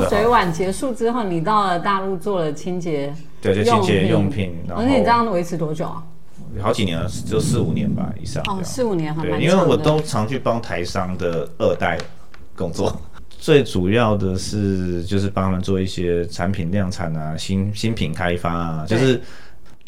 好水碗结束之后，你到了大陆做了清洁，对，就清洁用品，然后而且你这样维持多久？啊？好几年了，就四五年吧以上哦，四五年还蛮对，因为我都常去帮台商的二代工作，最主要的是就是帮他们做一些产品量产啊、新新品开发啊，就是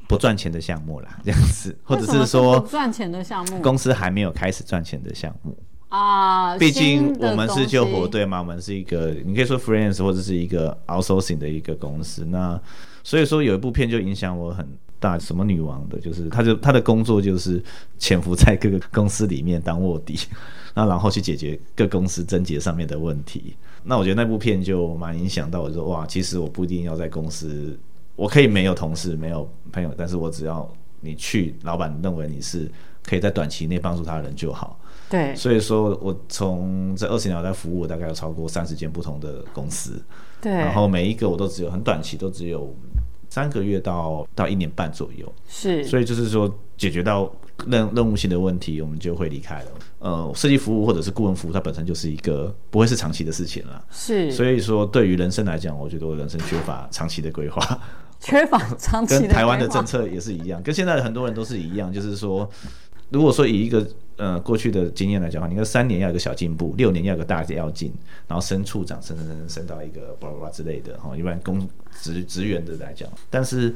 不赚钱的项目啦，这样子，或者是说不赚钱的项目？公司还没有开始赚钱的项目。啊，毕竟我们是救火队嘛，我们是一个你可以说 freelance 或者是一个 outsourcing 的一个公司。那所以说有一部片就影响我很大，什么女王的，就是他就他的工作就是潜伏在各个公司里面当卧底，那然后去解决各公司症结上面的问题。那我觉得那部片就蛮影响到我，就说哇，其实我不一定要在公司，我可以没有同事没有朋友，但是我只要你去，老板认为你是可以在短期内帮助他人就好。对。所以说我从这二十年来在服务，大概有超过三十间不同的公司，对，然后每一个我都只有很短期，都只有三个月到到一年半左右，是。所以就是说解决到任任务性的问题，我们就会离开了。呃，设计服务或者是顾问服务，它本身就是一个不会是长期的事情了。是，所以说，对于人生来讲，我觉得我人生缺乏长期的规划，缺乏长期的跟台湾的政策也是一样，跟现在的很多人都是一样，就是说，如果说以一个呃过去的经验来讲的话，你看三年要有个小进步，六年要有个大要进，然后升处长，升升升升升到一个巴拉巴拉之类的哈，一般公职职员的来讲，但是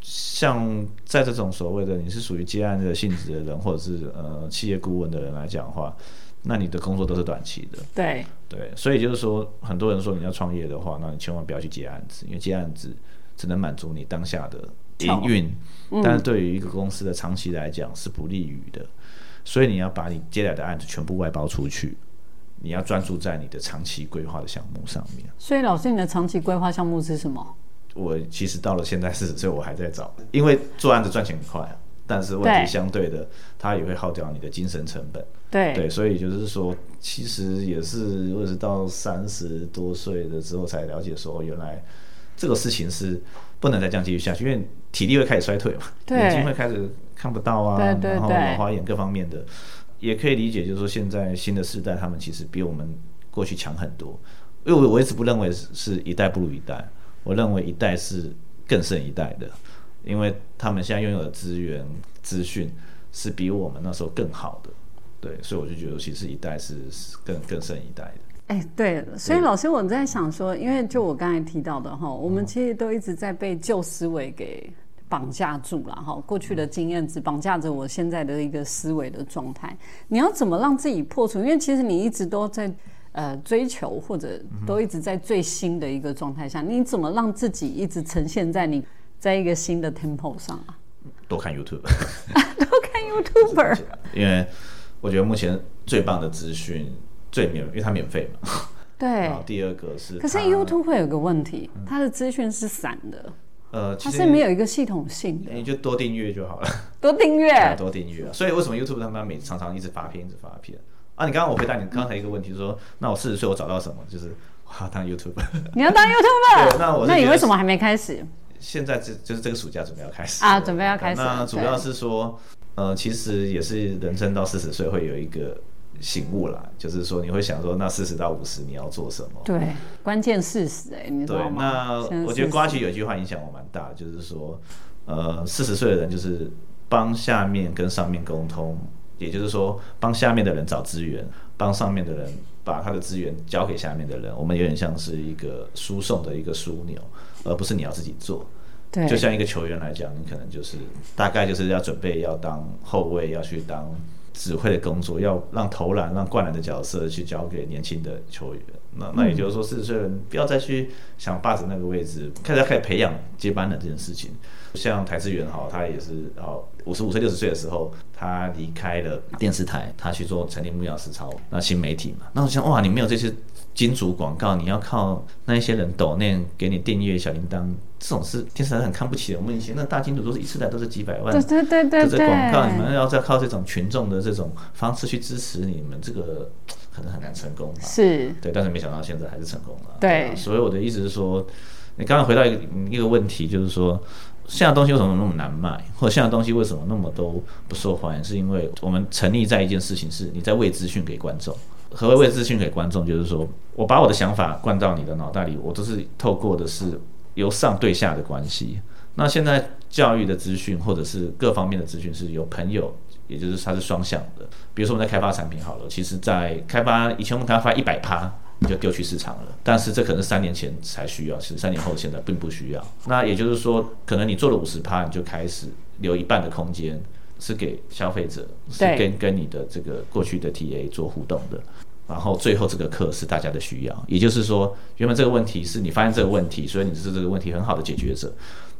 像在这种所谓的你是属于接案的性质的人，或者是呃企业顾问的人来讲的话，那你的工作都是短期的，对。对，所以就是说，很多人说你要创业的话，那你千万不要去接案子，因为接案子只能满足你当下的营运，但是对于一个公司的长期来讲是不利于的。所以你要把你接来的案子全部外包出去，你要专注在你的长期规划的项目上面。所以老师，你的长期规划项目是什么？我其实到了现在四十岁，我还在找，因为做案子赚钱很快啊，但是问题相对的，它也会耗掉你的精神成本。对对，所以就是说，其实也是我是到三十多岁的时候才了解说，哦原来这个事情是不能再这样继续下去，因为体力会开始衰退嘛，对眼睛会开始看不到啊，对对然后对老花眼各方面的，也可以理解，就是说现在新的世代他们其实比我们过去强很多，因为我我一直不认为是是一代不如一代，我认为一代是更胜一代的，因为他们现在拥有的资源资讯是比我们那时候更好的。对，所以我就觉得其实一代是是更更胜一代的。哎，对，所以老师我在想说，因为就我刚才提到的哈，我们其实都一直在被旧思维给绑架住了哈，过去的经验只绑架着我现在的一个思维的状态。你要怎么让自己破除？因为其实你一直都在呃追求，或者都一直在最新的一个状态下，你怎么让自己一直呈现在你在一个新的 tempo 上啊？多看 YouTube，多看 YouTuber，因为我觉得目前最棒的资讯最免，因为它免费嘛。对然后。第二个是，可是 YouTube 会有个问题，它的资讯是散的，呃，它是没有一个系统性的。你就多订阅就好了。多订阅，对多订阅啊。所以为什么 YouTube 他们每常常一直发片，一直发片啊？你刚刚我回答你刚才一个问题是说，那我四十岁我找到什么？就是我要，当 YouTube。你要当 YouTuber，那我那你为什么还没开始？现在这就是这个暑假准备要开始啊准备要开始那主要是说，呃，其实也是人生到四十岁会有一个醒悟了，就是说你会想说，那四十到五十你要做什么？对，关键事实哎、你知对道，吗？对那我觉得瓜奇有一句话影响我蛮大，就是说，呃，四十岁的人就是帮下面跟上面沟通，也就是说，帮下面的人找资源，帮上面的人把他的资源交给下面的人。我们有点像是一个输送的一个枢纽，而不是你要自己做。对，就像一个球员来讲，你可能就是大概就是要准备要当后卫，要去当指挥的工作，要让投篮、让灌篮的角色去交给年轻的球员。那那也就是说，四十岁人不要再去想霸着那个位置，开始要开始培养接班人这件事情。像台资源哈，他也是哦，五十五岁、六十岁的时候，他离开了电视台，他去做成立木曜实操那新媒体嘛。那我想哇，你没有这些金主广告，你要靠那一些人抖念给你订阅小铃铛，这种是电视台很看不起的。我们以前那大金主都是一次来都是几百万，对对对对广告，你，们要再靠这种群众的这种方式去支持你们，这个可能很难成功吧。是，对，但是没想到现在还是成功了。对啊所以我的意思是说，你刚刚回到一个一个问题，就是说，现在东西为什么那么难卖，或者现在东西为什么那么都不受欢迎？是因为我们沉溺在一件事情，是你在喂资讯给观众。何谓喂资讯给观众？就是说我把我的想法灌到你的脑袋里，我都是透过的是由上对下的关系。那现在教育的资讯或者是各方面的资讯是由朋友，也就是它是双向的。比如说我们在开发产品好了，其实在开发以前我们开发一百趴就丢去市场了，但是这可能是三年前才需要，其实三年后现在并不需要。那也就是说，可能你做了五十趴，你就开始留一半的空间是给消费者，是跟跟你的这个过去的 TA 做互动的。然后最后这个课是大家的需要，也就是说，原本这个问题是你发现这个问题，所以你是这个问题很好的解决者。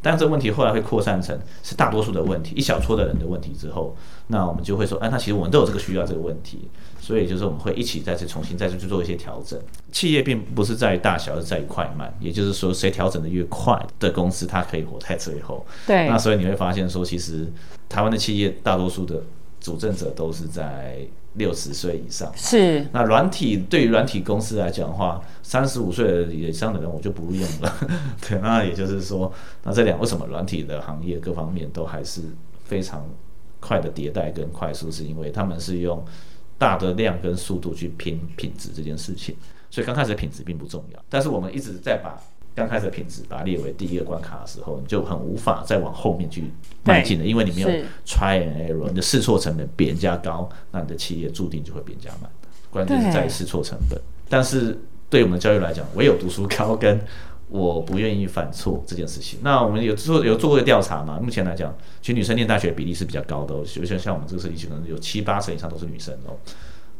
但这个问题后来会扩散成是大多数的问题，一小撮的人的问题之后，那我们就会说，哎，那其实我们都有这个需要这个问题，所以就是我们会一起再次重新再次去做一些调整。企业并不是在于大小，而在于快慢，也就是说，谁调整的越快的公司，它可以活在最后。对。那所以你会发现说，其实台湾的企业大多数的主政者都是在。六十岁以上是那软体对于软体公司来讲的话，三十五岁以上的人我就不用了。对，那也就是说，那这两为什么软体的行业各方面都还是非常快的迭代跟快速，是因为他们是用大的量跟速度去拼品质这件事情。所以刚开始品质并不重要，但是我们一直在把。刚开始品质把它列为第一个关卡的时候，你就很无法再往后面去迈进了，因为你没有 try and error，你的试错成本比人家高，那你的企业注定就会比人家慢。关键是在试错成本。但是对我们的教育来讲，唯有读书高跟我不愿意犯错这件事情。那我们有做有做过调查嘛？目前来讲，其实女生念大学比例是比较高的，尤其像我们这个设计系，可能有七八成以上都是女生哦。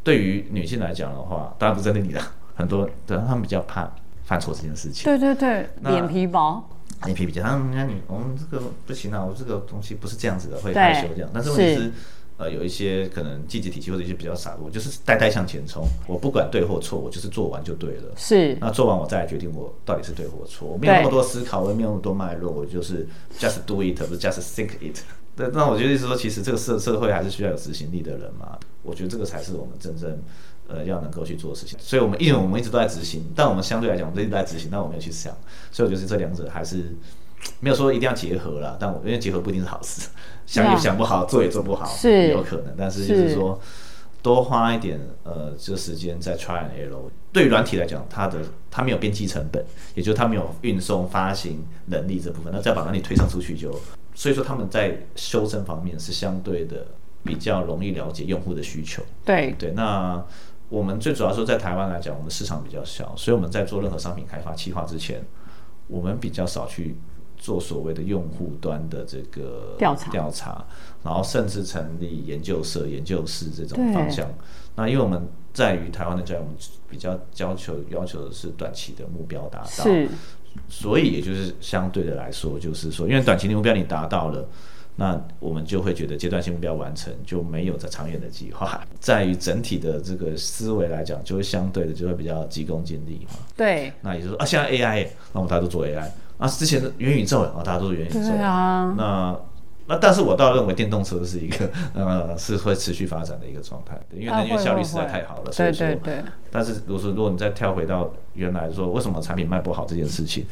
对于女性来讲的话，当然不针对你的，很多对他们比较怕。犯错这件事情，对对对，脸皮薄，脸皮比较，那你我们这个不行啊，我这个东西不是这样子的，会害羞这样。但是问题是，呃，有一些可能积极体系或者一些比较傻，我就是呆呆向前冲，我不管对或错，我就是做完就对了。是，那做完我再来决定我到底是对或错，我没有那么多思考，我也没有那么多脉络，我就是 just do it，不是 just think it。对，那我觉得意思说，其实这个社社会还是需要有执行力的人嘛。我觉得这个才是我们真正。呃，要能够去做的事情，所以我们因为我们一直都在执行，但我们相对来讲，我们一直在执行，但我没有去想，所以我觉得这两者还是没有说一定要结合了。但我因为结合不一定是好事，想也想不好，做也做不好，是有可能。但是就是说，多花一点呃，这时间在 try and error。对于软体来讲，它的它没有边际成本，也就是它没有运送发行能力这部分，那再把软体推上出去就，所以说他们在修正方面是相对的比较容易了解用户的需求。对对，那。我们最主要说，在台湾来讲，我们市场比较小，所以我们在做任何商品开发、企划之前，我们比较少去做所谓的用户端的这个调查，调查，然后甚至成立研究社、研究室这种方向。那因为我们在于台湾的教育，我们比较要求要求的是短期的目标达到，所以也就是相对的来说，就是说，因为短期的目标你达到了。那我们就会觉得阶段性目标完成就没有这长远的计划，在于整体的这个思维来讲，就会相对的就会比较急功近利嘛。对。那也就是说啊，现在 AI，那我们大家都做 AI 啊，之前的元宇宙啊，大家都是元宇宙。对啊。那那但是我倒认为电动车是一个 呃是会持续发展的一个状态，因为能源效率实在太好了。对对对。但是如果说如果你再跳回到原来说为什么产品卖不好这件事情，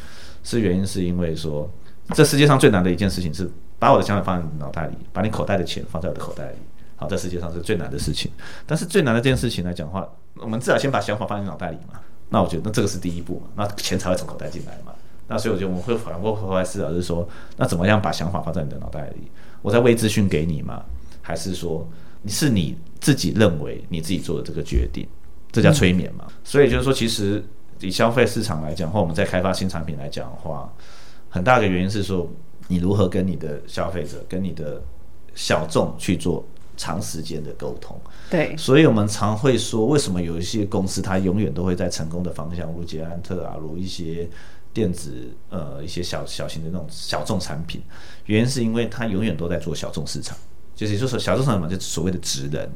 是原因是因为说这世界上最难的一件事情是。把我的想法放在你脑袋里，把你口袋的钱放在我的口袋里。好，在世界上是最难的事情。但是最难的这件事情来讲的话，我们至少先把想法放在脑袋里嘛。那我觉得，那这个是第一步嘛。那钱才会从口袋进来嘛。那所以我觉得我们会反过头来思考，是说，那怎么样把想法放在你的脑袋里？我在喂资讯给你吗？还是说，你是你自己认为你自己做的这个决定？这叫催眠嘛？所以就是说，其实以消费市场来讲，或我们在开发新产品来讲的话，很大的原因是说。你如何跟你的消费者、跟你的小众去做长时间的沟通？对，所以我们常会说，为什么有一些公司它永远都会在成功的方向，如捷安特啊，如一些电子呃一些小小型的那种小众产品，原因是因为它永远都在做小众市场，就是就是小众市场嘛，就所谓的职人。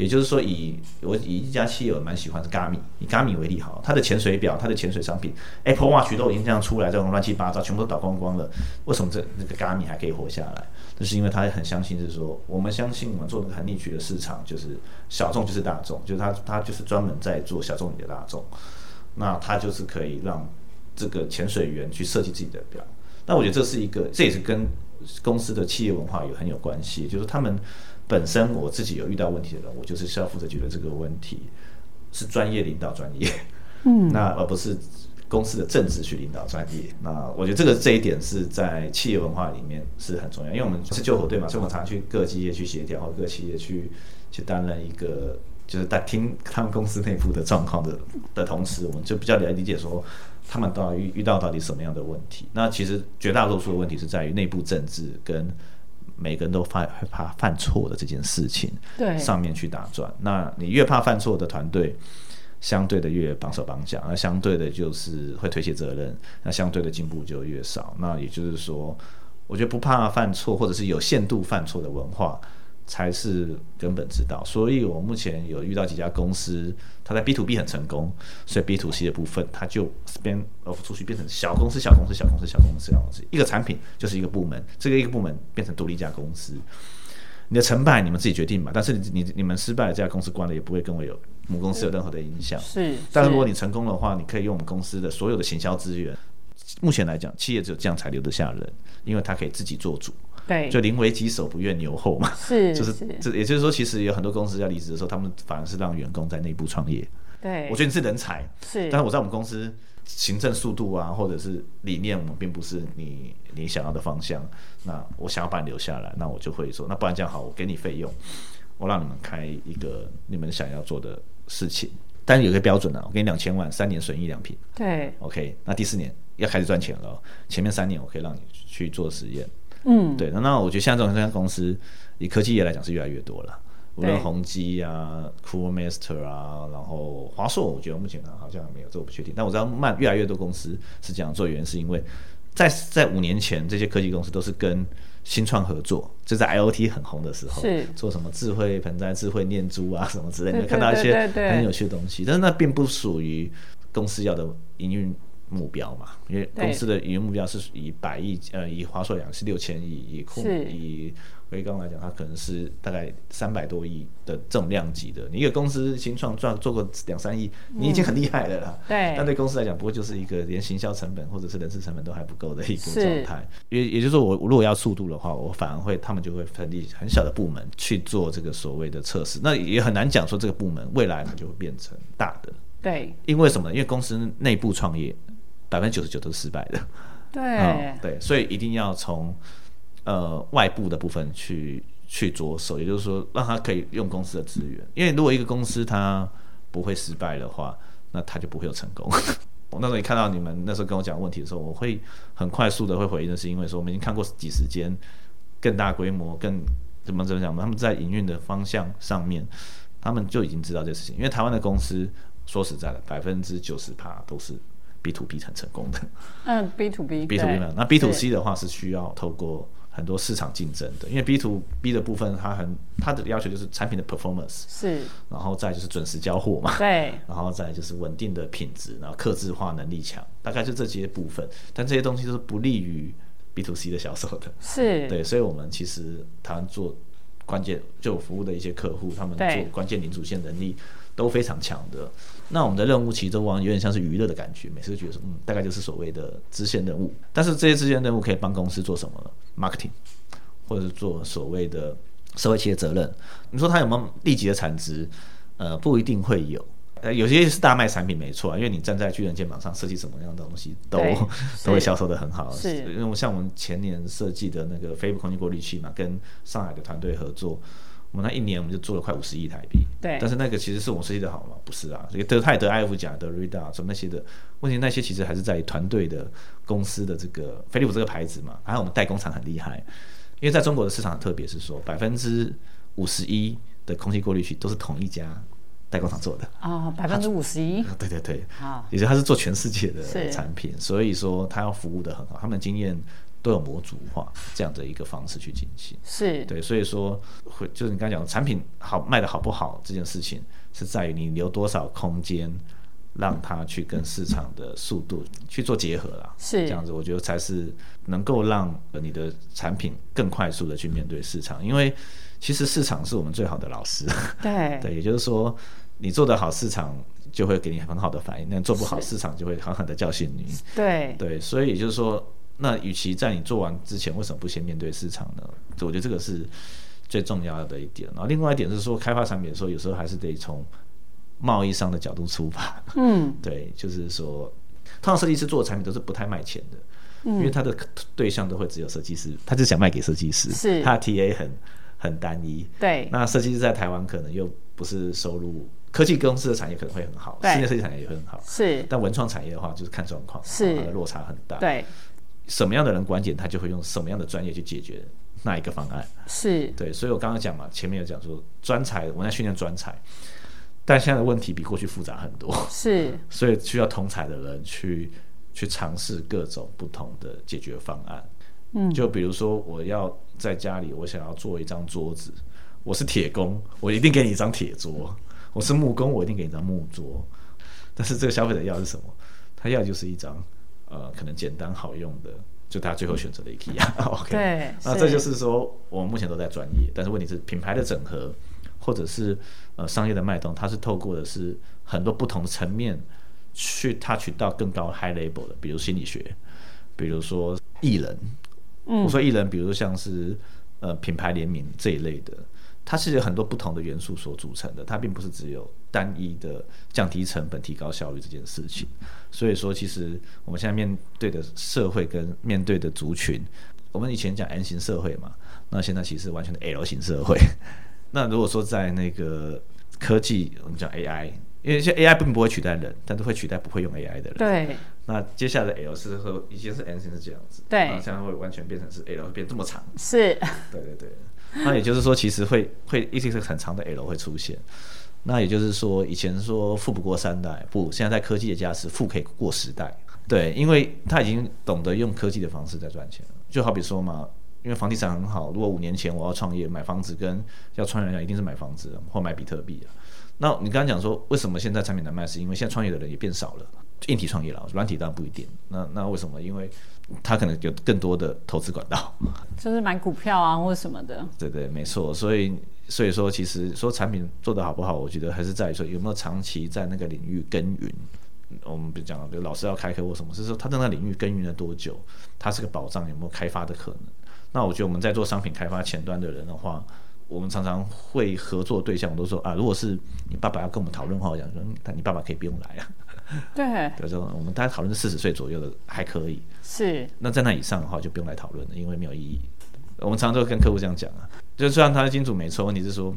也就是说，以我以一家企业蛮喜欢是 Gami，以 Gami 为例好，它的潜水表、它的潜水商品，Apple Watch 都已经这样出来，这种乱七八糟，全部都倒光光了。为什么这那个 Gami 还可以活下来？就是因为他很相信，是说我们相信我们做那个很逆取的市场，就是小众就是大众，就是他他就是专门在做小众里的大众，那他就是可以让这个潜水员去设计自己的表。那我觉得这是一个，这也是跟公司的企业文化有很有关系，就是他们。本身我自己有遇到问题的人，我就是需要负责解决这个问题。是专业领导专业，嗯，那而不是公司的政治去领导专业。那我觉得这个这一点是在企业文化里面是很重要，因为我们是救火队嘛，所以我们常去各企业去协调，或各企业去去担任一个，就是在听他们公司内部的状况的的同时，我们就比较了理解说他们到底遇遇到到底什么样的问题。那其实绝大多数的问题是在于内部政治跟。每个人都犯害怕犯错的这件事情，对上面去打转。那你越怕犯错的团队，相对的越绑手绑脚，那相对的就是会推卸责任，那相对的进步就越少。那也就是说，我觉得不怕犯错，或者是有限度犯错的文化。才是根本之道，所以我目前有遇到几家公司，它在 B to B 很成功，所以 B to C 的部分它就变呃出去变成小公司、小公司、小公司、小公司、小公司，一个产品就是一个部门，这个一个部门变成独立一家公司。你的成败你们自己决定吧，但是你你你们失败了，这家公司关了也不会跟我有母公司有任何的影响。是，但是如果你成功的话，你可以用我们公司的所有的行销资源。目前来讲，企业只有这样才留得下人，因为他可以自己做主。对，就临危急手不愿牛后嘛，是，就是这，也就是说，其实有很多公司要离职的时候，他们反而是让员工在内部创业。对，我觉得你是人才，是，但是我在我们公司行政速度啊，或者是理念，我们并不是你你想要的方向。那我想要把你留下来，那我就会说，那不然这样好，我给你费用，我让你们开一个你们想要做的事情，但是有个标准呢，我给你两千万，三年损益两平。对，OK，那第四年要开始赚钱了，前面三年我可以让你去做实验。嗯，对，那那我觉得像这种这家公司，以科技业来讲是越来越多了。无论宏基啊、Cool Master 啊，然后华硕，我觉得目前好像没有，这我不确定。但我知道慢越来越多公司是这样做，原因是因为在在五年前，这些科技公司都是跟新创合作，就在 IOT 很红的时候，是做什么智慧盆栽、智慧念珠啊什么之类的，看到一些很有趣的东西。但是那并不属于公司要的营运。目标嘛，因为公司的营运目标是以百亿，呃，以华硕讲是六千亿，以控以维刚来讲，它可能是大概三百多亿的这种量级的。你一个公司新创赚做个两三亿，你已经很厉害了啦。对。但对公司来讲，不过就是一个连行销成本或者是人事成本都还不够的一个状态。也也就是说，我如果要速度的话，我反而会他们就会成立很小的部门去做这个所谓的测试。那也很难讲说这个部门未来它就会变成大的。对。因为什么？因为公司内部创业。百分之九十九都是失败的，对，对，所以一定要从呃外部的部分去去着手，也就是说，让他可以用公司的资源。因为如果一个公司它不会失败的话，那他就不会有成功。我那时候也看到你们那时候跟我讲问题的时候，我会很快速的会回应的是，因为说我们已经看过几十间更大规模、更怎么怎么讲，他们在营运的方向上面，他们就已经知道这事情。因为台湾的公司说实在的，百分之九十趴都是。B to B 很成功的，嗯，B to B，B to B 嘛，那 B to C 的话是需要透过很多市场竞争的，因为 B to B 的部分它很它的要求就是产品的 performance 是，然后再就是准时交货嘛，对，然后再就是稳定的品质，然后客制化能力强，大概就这些部分，但这些东西都是不利于 B to C 的销售的，是。对，所以我们其实台湾做关键就服务的一些客户，他们做关键零组件能力。都非常强的，那我们的任务其实都往有点像是娱乐的感觉，每次都觉得说，嗯，大概就是所谓的支线任务。但是这些支线任务可以帮公司做什么呢？marketing，或者是做所谓的社会企业责任。你说它有没有立即的产值？呃，不一定会有。呃，有些是大卖产品没错，啊因为你站在巨人肩膀上设计什么样的东西，都 都会销售的很好。是，因为像我们前年设计的那个飞空气过滤器嘛，跟上海的团队合作。我们那一年我们就做了快五十亿台币，对。但是那个其实是我们设计的好吗？不是啊，这个德泰德艾弗奖、得瑞达什么那些的问题，那些其实还是在于团队的公司的这个飞利浦这个牌子嘛，还有我们代工厂很厉害。因为在中国的市场，特别是说百分之五十一的空气过滤器都是同一家代工厂做的啊，百分之五十一。对对对，好，也就他是做全世界的产品，所以说他要服务的很好，他们经验。都有模组化这样的一个方式去进行，是。对，所以说会就是你刚才讲产品好卖的好不好这件事情，是在于你留多少空间让它去跟市场的速度去做结合啦，是。这样子，我觉得才是能够让你的产品更快速的去面对市场，因为其实市场是我们最好的老师，对。对，也就是说你做得好，市场就会给你很好的反应；，那做不好，市场就会狠狠的教训你，对。对，所以也就是说。那与其在你做完之前，为什么不先面对市场呢？我觉得这个是最重要的一点。然后另外一点是说，开发产品的时候，有时候还是得从贸易商的角度出发，嗯，对，就是说，通常设计师做的产品都是不太卖钱的，因为他的对象都会只有设计师，他就想卖给设计师，是。他的 TA 很很单一，对，那设计师在台湾可能又不是收入，科技公司的产业可能会很好，对室内设计产业也会很好，是，但文创产业的话就是看状况，是它的落差很大，，对，什么样的人关键，他就会用什么样的专业去解决那一个方案。是，对，所以我刚刚讲嘛，前面有讲说专才，我在训练专才，但现在的问题比过去复杂很多，是，所以需要同才的人去去尝试各种不同的解决方案。嗯，就比如说我要在家里，我想要做一张桌子，我是铁工，我一定给你一张铁桌；我是木工，我一定给你一张木桌。但是这个消费者要的是什么？他要的就是一张呃，可能简单好用的，就他最后选择的 IKEA。OK，对，那这就是说，我们目前都在专业，但是问题是品牌的整合，或者是呃商业的脉动，它是透过的是很多不同的层面去 touch 到更高 high level 的，比如心理学，比如说艺人，嗯。我说艺人，比如像是呃品牌联名这一类的，它是有很多不同的元素所组成的，它并不是只有单一的降低成本、提高效率这件事情。所以说，其实我们现在面对的社会跟面对的族群，我们以前讲 N 型社会嘛，那现在其实完全的 L 型社会。那如果说在那个科技，我们讲 AI，因为现在 AI 并不会取代人，但是会取代不会用 AI 的人。对，那接下来的 L 是和，以前是 N 型是这样子，对那现在会完全变成是 L 会变这么长。是，对对对，那也就是说，其实会会一直是很长的 L 会出现。那也就是说，以前说富不过三代，不，现在在科技的加持，富可以过时代。对，因为他已经懂得用科技的方式在赚钱了。就好比说嘛，因为房地产很好，如果五年前我要创业买房子，跟要创业一样，一定是买房子或买比特币啊。那你刚刚讲说，为什么现在产品难卖？是因为现在创业的人也变少了，硬体创业了，软体当然不一定。那那为什么？因为他可能有更多的投资管道。就是买股票啊或者什么的，对对，没错。所以所以说，其实说产品做得好不好，我觉得还是在于说有没有长期在那个领域耕耘。我们比如讲，比如老师要开课或什么，是说他在那个领域耕耘了多久，他是个保障有没有开发的可能？那我觉得我们在做商品开发前端的人的话，我们常常会合作对象，我都说啊，如果是你爸爸要跟我们讨论的话，我讲说，嗯你爸爸可以不用来啊。对，对，说我们大家讨论是四十岁左右的还可以，是，那在那以上的话就不用来讨论了，因为没有意义。我们常常都跟客户这样讲啊，就虽然他的金主没错，问题是说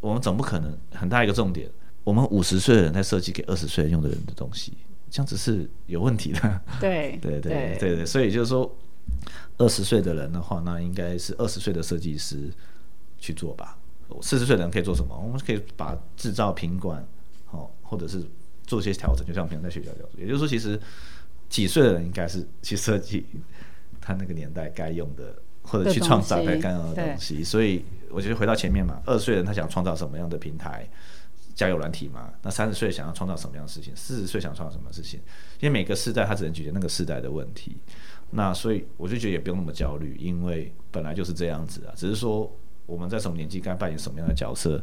我们总不可能很大一个重点，我们五十岁的人在设计给二十岁用的人的东西，这样子是有问题的。对，对对对对，所以就是说，二十岁的人的话，那应该是二十岁的设计师去做吧。四十岁的人可以做什么？我们可以把制造品管，哦，或者是做一些调整，就像平常在学校教。也就是说，其实几岁的人应该是去设计他那个年代该用的，或者去创造该该用的东西。所以我觉得回到前面嘛，二十岁人他想创造什么样的平台？交友软体嘛，那三十岁想要创造什么样的事情？四十岁想创造什么事情？因为每个世代他只能解决那个世代的问题。那所以我就觉得也不用那么焦虑，因为本来就是这样子啊。只是说我们在什么年纪该扮演什么样的角色，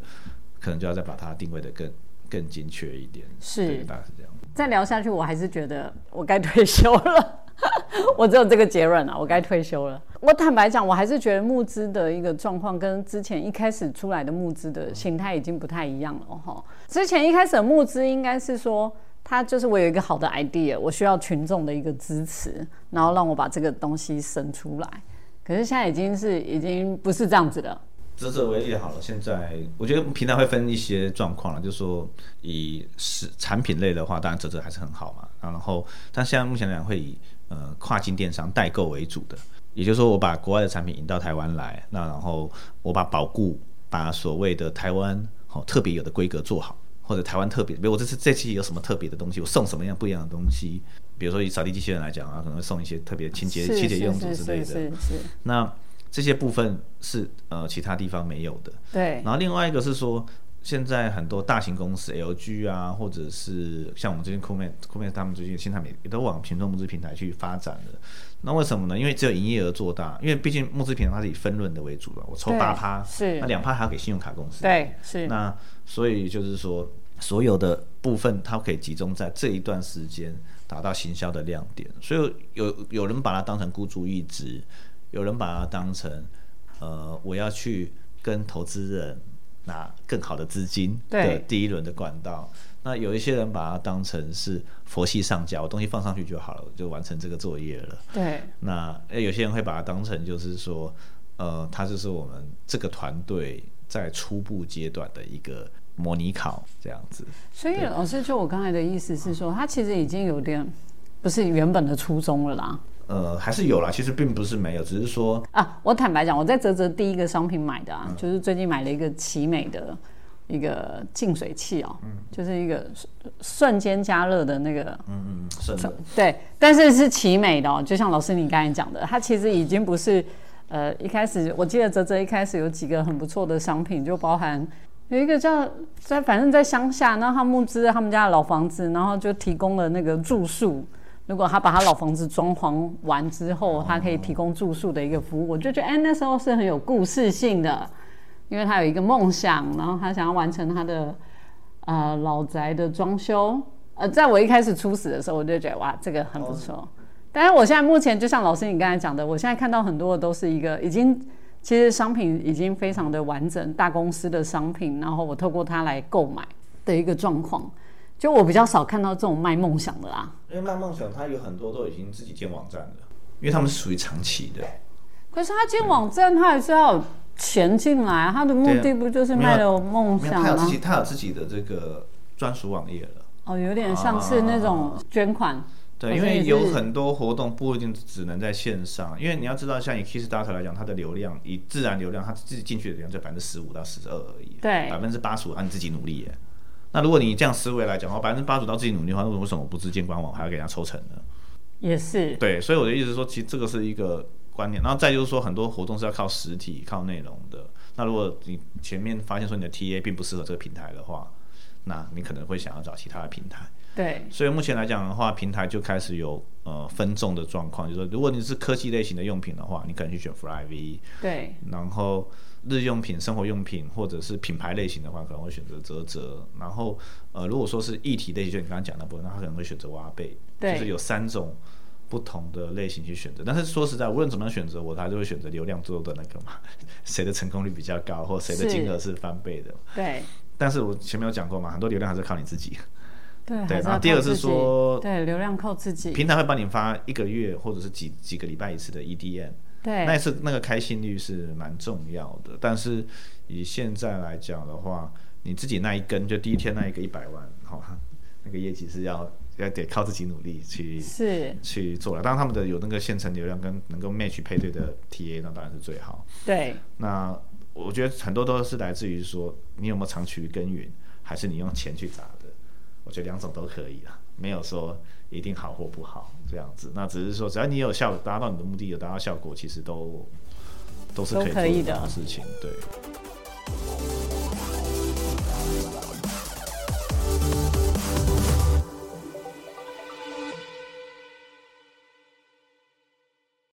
可能就要再把它定位的更更精确一点。是对，大概是这样。再聊下去，我还是觉得我该退休了。我只有这个结论啊，我该退休了。我坦白讲，我还是觉得募资的一个状况跟之前一开始出来的募资的形态已经不太一样了哈。之前一开始的募资应该是说，它就是我有一个好的 idea，我需要群众的一个支持，然后让我把这个东西生出来。可是现在已经是已经不是这样子了。泽泽为例好了，现在我觉得平台会分一些状况了，就是说以是产品类的话，当然泽泽还是很好嘛。然后，但现在目前来讲会以呃跨境电商代购为主的，也就是说我把国外的产品引到台湾来，那然后我把保固，把所谓的台湾好、特别有的规格做好，或者台湾特别，比如我这次这期有什么特别的东西，我送什么样不一样的东西，比如说以扫地机器人来讲啊，可能会送一些特别清洁清洁用是是途之类的。是是是，那这些部分是呃其他地方没有的。对然后另外一个是说，现在很多大型公司，LG 啊，或者是像我们最近酷妹酷妹他们最近新产品也都往群众募资平台去发展了。那为什么呢？因为只有营业额做大，因为毕竟募资平台它是以分润的为主的，我抽对八趴，是那两趴还要给信用卡公司。对是，那所以就是说，所有的部分它可以集中在这一段时间达到行销的亮点。所以有有人把它当成孤注一掷，有人把它当成呃，我要去跟投资人拿更好的资金对的第一轮的管道。那有一些人把它当成是佛系上架，我东西放上去就好了，我就完成这个作业了。对，那呃有些人会把它当成就是说，呃，它就是我们这个团队在初步阶段的一个模拟考这样子。所以老师就我刚才的意思是说，他其实已经有点不是原本的初衷了啦。呃，还是有啦，其实并不是没有，只是说啊，我坦白讲，我在泽泽第一个商品买的啊，就是最近买了一个奇美的一个净水器哦，就是一个瞬瞬间加热的那个，嗯嗯，是的，对，但是是奇美的哦，就像老师你刚才讲的，它其实已经不是呃一开始，我记得泽泽一开始有几个很不错的商品，就包含有一个叫在反正在乡下，然后他募资他们家的老房子，然后就提供了那个住宿。如果他把他老房子装潢完之后，他可以提供住宿的一个服务，我就觉得哎，那时候是很有故事性的，因为他有一个梦想，然后他想要完成他的呃老宅的装修。呃，在我一开始初始的时候，我就觉得哇，这个很不错。但是我现在目前就像老师你刚才讲的，我现在看到很多的都是一个已经其实商品已经非常的完整，大公司的商品，然后我透过它来购买的一个状况。就我比较少看到这种卖梦想的啦。因为卖梦想，它有很多都已经自己建网站了，因为他们是属于长期的。可是他建网站，他还是要有钱进来，他的目的不就是卖了梦想吗他有自？己，他有自己的这个专属网页了。哦，有点像是那种捐款。对，因为有很多活动不一定只能在线上，因为你要知道，像以 Kickstarter 来讲，它的流量以自然流量，它自己进去的流量在百分之十五到十二而已，对百分之八十五按你自己努力耶。那如果你这样思维来讲的话，百分之八十到自己努力的话，那为什么我不自建官网还要给人家抽成呢？也是。对，所以我的意思说，其实这个是一个观念，然后再就是说，很多活动是要靠实体、靠内容的。那如果你前面发现说你的 TA 并不适合这个平台的话，那你可能会想要找其他的平台。对，所以目前来讲的话，平台就开始有呃分众的状况，就是说，如果你是科技类型的用品的话，你可能去选 Flyv，对，然后日用品、生活用品或者是品牌类型的话，可能会选择泽泽。然后呃，如果说是议题类型，就你刚刚讲的部分，那他可能会选择挖贝，对就是有三种不同的类型去选择。但是说实在，无论怎么样选择，我还是会选择流量做的那个嘛，谁的成功率比较高，或谁的金额是翻倍的。对，但是我前面有讲过嘛，很多流量还是靠你自己。对，然后第二是说对，流量靠自己。平台会帮你发一个月或者是几几个礼拜一次的 EDM，那对一，次那个开心率是蛮重要的。但是以现在来讲的话，你自己那一根就第一天那一个一百万，好、那个业绩是要要得靠自己努力去是，去做了。当然他们的有那个现成流量跟能够 match 配对的 TA，那当然是最好。对，那我觉得很多都是来自于说你有没有长期耕耘，还是你用钱去砸的。我觉得两种都可以啊，没有说一定好或不好这样子。那只是说，只要你有效达到你的目的，有达到效果，其实都都是可以的事情。对。